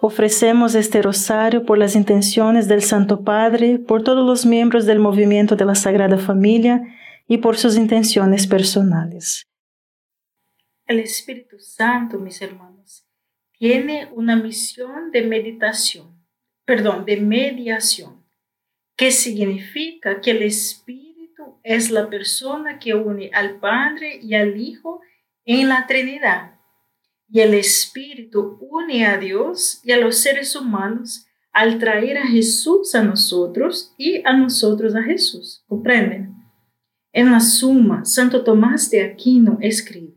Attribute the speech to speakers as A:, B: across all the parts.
A: Ofrecemos este rosario por las intenciones del Santo Padre, por todos los miembros del movimiento de la Sagrada Familia y por sus intenciones personales.
B: El Espíritu Santo, mis hermanos, tiene una misión de meditación, perdón, de mediación, que significa que el Espíritu es la persona que une al Padre y al Hijo en la Trinidad y el Espíritu une a Dios y a los seres humanos al traer a Jesús a nosotros y a nosotros a Jesús. ¿Comprenden? En la suma, Santo Tomás de Aquino escribe,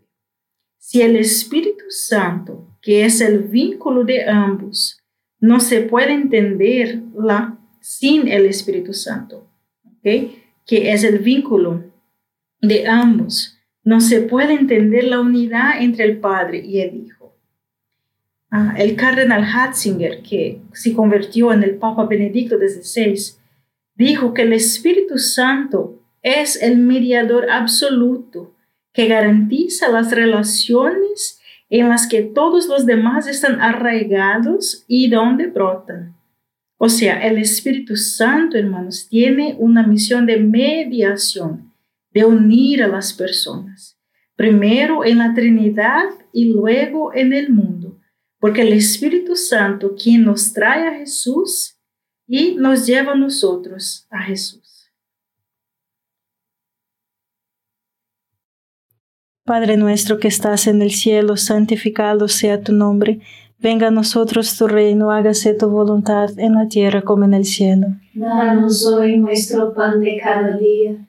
B: si el Espíritu Santo, que es el vínculo de ambos, no se puede entender la, sin el Espíritu Santo, ¿okay? que es el vínculo de ambos, no se puede entender la unidad entre el Padre y el Hijo. Ah, el cardenal Hatzinger, que se convirtió en el Papa Benedicto XVI, dijo que el Espíritu Santo es el mediador absoluto que garantiza las relaciones en las que todos los demás están arraigados y donde brotan. O sea, el Espíritu Santo, hermanos, tiene una misión de mediación de unir a las personas, primero en la Trinidad y luego en el mundo, porque el Espíritu Santo quien nos trae a Jesús y nos lleva a nosotros a Jesús.
A: Padre nuestro que estás en el cielo, santificado sea tu nombre. Venga a nosotros tu reino, hágase tu voluntad en la tierra como en el cielo.
C: Danos hoy nuestro pan de cada día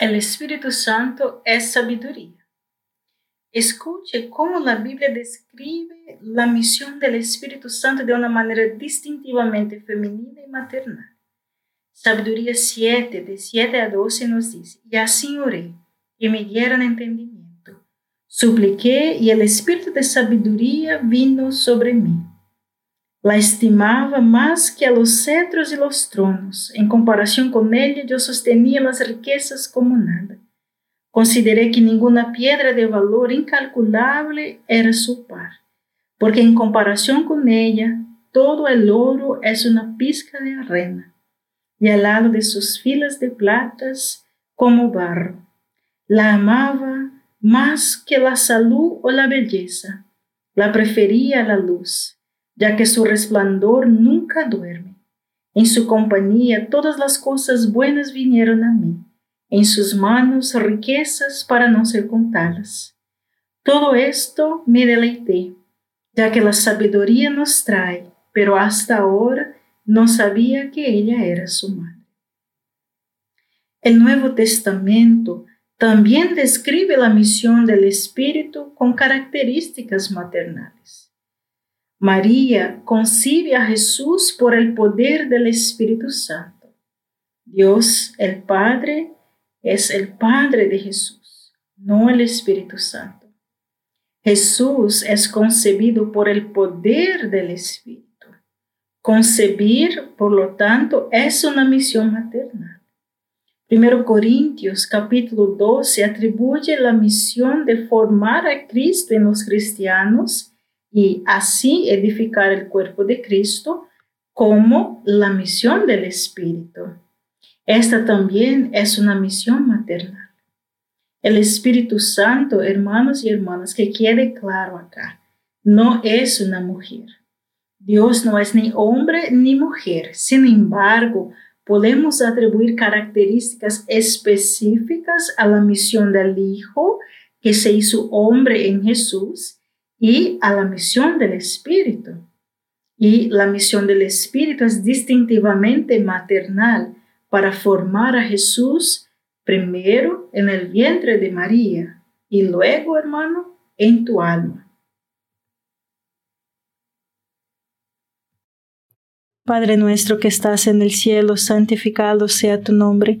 A: el Espíritu Santo es sabiduría. Escuche cómo la Biblia describe la misión del Espíritu Santo de una manera distintivamente femenina y maternal. Sabiduría 7, de 7 a 12 nos dice, y así oré, y me dieron entendimiento Supliqué y el espíritu de sabiduría vino sobre mí. La estimaba más que a los cetros y los tronos. En comparación con ella yo sostenía las riquezas como nada. Consideré que ninguna piedra de valor incalculable era su par, porque en comparación con ella todo el oro es una pizca de arena, y al lado de sus filas de platas como barro. La amaba más que la salud o la belleza. La prefería la luz, ya que su resplandor nunca duerme. En su compañía todas las cosas buenas vinieron a mí, en sus manos riquezas para no ser contadas. Todo esto me deleité, ya que la sabiduría nos trae, pero hasta ahora no sabía que ella era su madre. El Nuevo Testamento también describe la misión del Espíritu con características maternales. María concibe a Jesús por el poder del Espíritu Santo. Dios, el Padre, es el Padre de Jesús, no el Espíritu Santo. Jesús es concebido por el poder del Espíritu. Concebir, por lo tanto, es una misión maternal. 1 Corintios capítulo 12 atribuye la misión de formar a Cristo en los cristianos y así edificar el cuerpo de Cristo como la misión del Espíritu. Esta también es una misión maternal. El Espíritu Santo, hermanos y hermanas, que quede claro acá, no es una mujer. Dios no es ni hombre ni mujer. Sin embargo, podemos atribuir características específicas a la misión del Hijo que se hizo hombre en Jesús y a la misión del Espíritu. Y la misión del Espíritu es distintivamente maternal para formar a Jesús primero en el vientre de María y luego, hermano, en tu alma.
D: Padre nuestro que estás en el cielo, santificado sea tu nombre.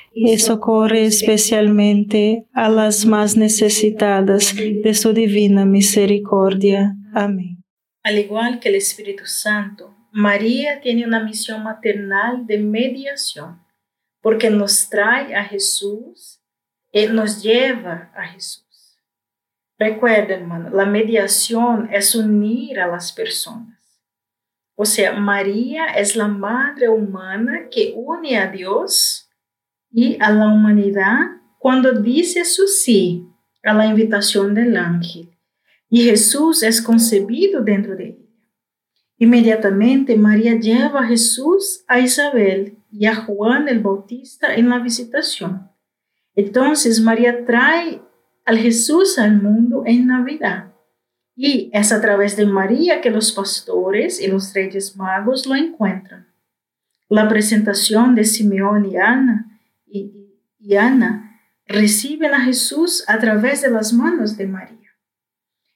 A: y socorre especialmente a las más necesitadas de su divina misericordia. Amén.
B: Al igual que el Espíritu Santo, María tiene una misión maternal de mediación, porque nos trae a Jesús y nos lleva a Jesús. Recuerda, hermano, la mediación es unir a las personas. O sea, María es la madre humana que une a Dios y a la humanidad cuando dice su sí a la invitación del ángel. Y Jesús es concebido dentro de ella. Inmediatamente María lleva a Jesús a Isabel y a Juan el Bautista en la visitación. Entonces María trae al Jesús al mundo en Navidad. Y es a través de María que los pastores y los reyes magos lo encuentran. La presentación de Simeón y Ana y, Ana reciben a Jesús a través de las manos de María.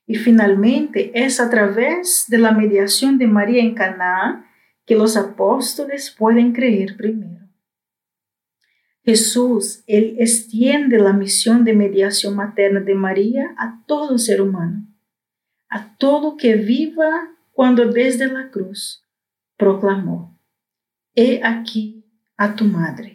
B: Y finalmente es a través de la mediación de María en Caná que los apóstoles pueden creer primero. Jesús, Él extiende la misión de mediación materna de María a todo ser humano, a todo que viva cuando desde la cruz proclamó, He aquí a tu madre.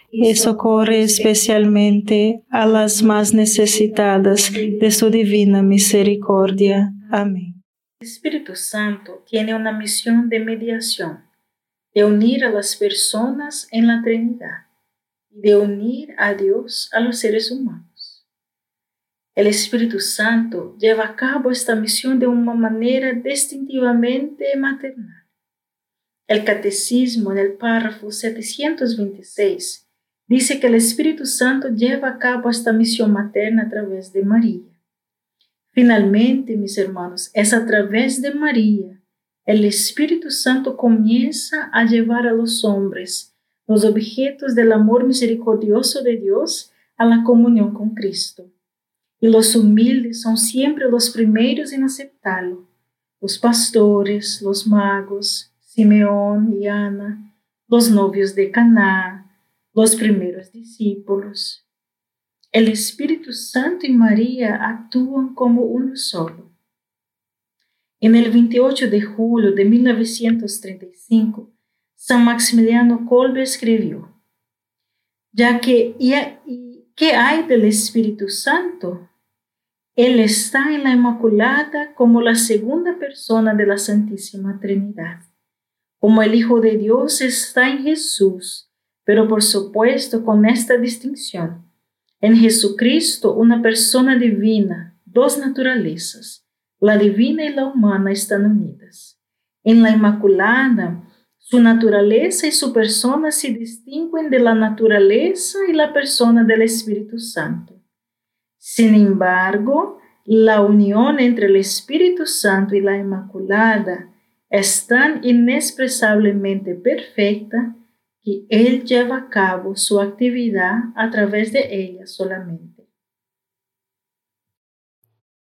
A: y socorre especialmente a las más necesitadas de su divina misericordia. Amén.
B: El Espíritu Santo tiene una misión de mediación, de unir a las personas en la Trinidad y de unir a Dios a los seres humanos. El Espíritu Santo lleva a cabo esta misión de una manera distintivamente maternal. El Catecismo en el párrafo 726 dice que el Espíritu Santo lleva a cabo esta misión materna a través de María. Finalmente, mis hermanos, es a través de María el Espíritu Santo comienza a llevar a los hombres, los objetos del amor misericordioso de Dios, a la comunión con Cristo. Y los humildes son siempre los primeros en aceptarlo. Los pastores, los magos, Simeón y Ana, los novios de Caná, los primeros discípulos. El Espíritu Santo y María actúan como uno solo. En el 28 de julio de 1935, San Maximiliano Kolbe escribió, ya que, ¿qué hay del Espíritu Santo? Él está en la Inmaculada como la segunda persona de la Santísima Trinidad. Como el Hijo de Dios está en Jesús, pero por supuesto con esta distinción. En Jesucristo, una persona divina, dos naturalezas, la divina y la humana están unidas. En la Inmaculada, su naturaleza y su persona se distinguen de la naturaleza y la persona del Espíritu Santo. Sin embargo, la unión entre el Espíritu Santo y la Inmaculada es tan inexpresablemente perfecta que Él lleva a cabo su actividad a través de ella solamente.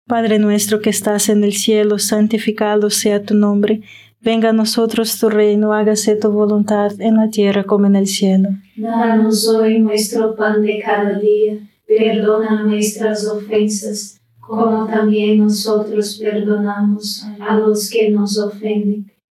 A: Padre nuestro que estás en el cielo, santificado sea tu nombre. Venga a nosotros tu reino, hágase tu voluntad en la tierra como en el cielo.
C: Danos hoy nuestro pan de cada día, perdona nuestras ofensas, como también nosotros perdonamos a los que nos ofenden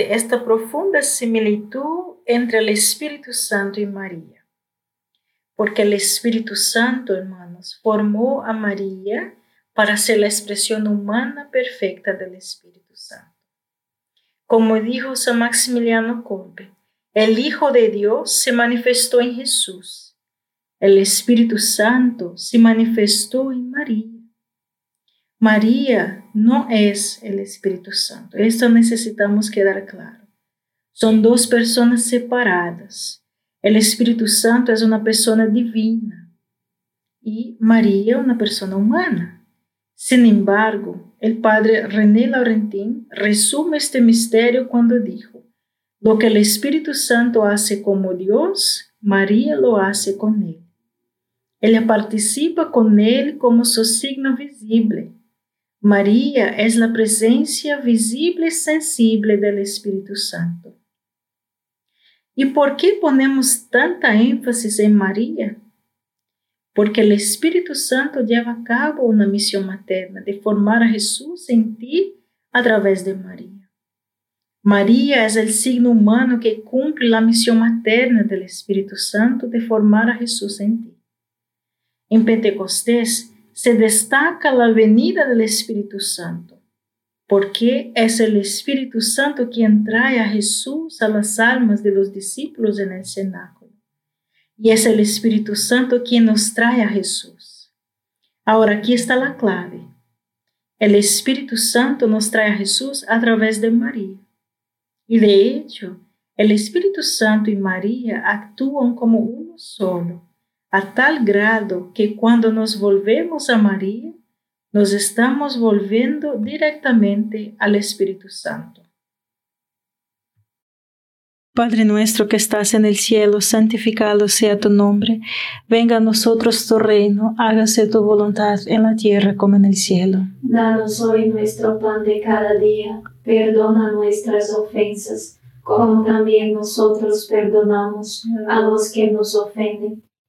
B: esta profunda similitud entre el Espíritu Santo y María? Porque el Espíritu Santo, hermanos, formó a María para ser la expresión humana perfecta del Espíritu Santo. Como dijo San Maximiliano Kolbe, el Hijo de Dios se manifestó en Jesús el Espíritu Santo se manifestó en María. María no es el Espíritu Santo. Esto necesitamos quedar claro. Son dos personas separadas. El Espíritu Santo es una persona divina y María una persona humana. Sin embargo, el padre René Laurentin resume este misterio cuando dijo, lo que el Espíritu Santo hace como Dios, María lo hace con él. Ella participa con Él como su signo visible. María es la presencia visible y sensible del Espíritu Santo. ¿Y por qué ponemos tanta énfasis en María? Porque el Espíritu Santo lleva a cabo una misión materna de formar a Jesús en ti a través de María. María es el signo humano que cumple la misión materna del Espíritu Santo de formar a Jesús en ti. En Pentecostés se destaca la venida del Espíritu Santo, porque es el Espíritu Santo quien trae a Jesús a las almas de los discípulos en el cenáculo. Y es el Espíritu Santo quien nos trae a Jesús. Ahora aquí está la clave. El Espíritu Santo nos trae a Jesús a través de María. Y de hecho, el Espíritu Santo y María actúan como uno solo, a tal grado que cuando nos volvemos a María, nos estamos volviendo directamente al Espíritu Santo.
A: Padre nuestro que estás en el cielo, santificado sea tu nombre. Venga a nosotros tu reino, hágase tu voluntad en la tierra como en el cielo.
C: Danos hoy nuestro pan de cada día, perdona nuestras ofensas, como también nosotros perdonamos a los que nos ofenden,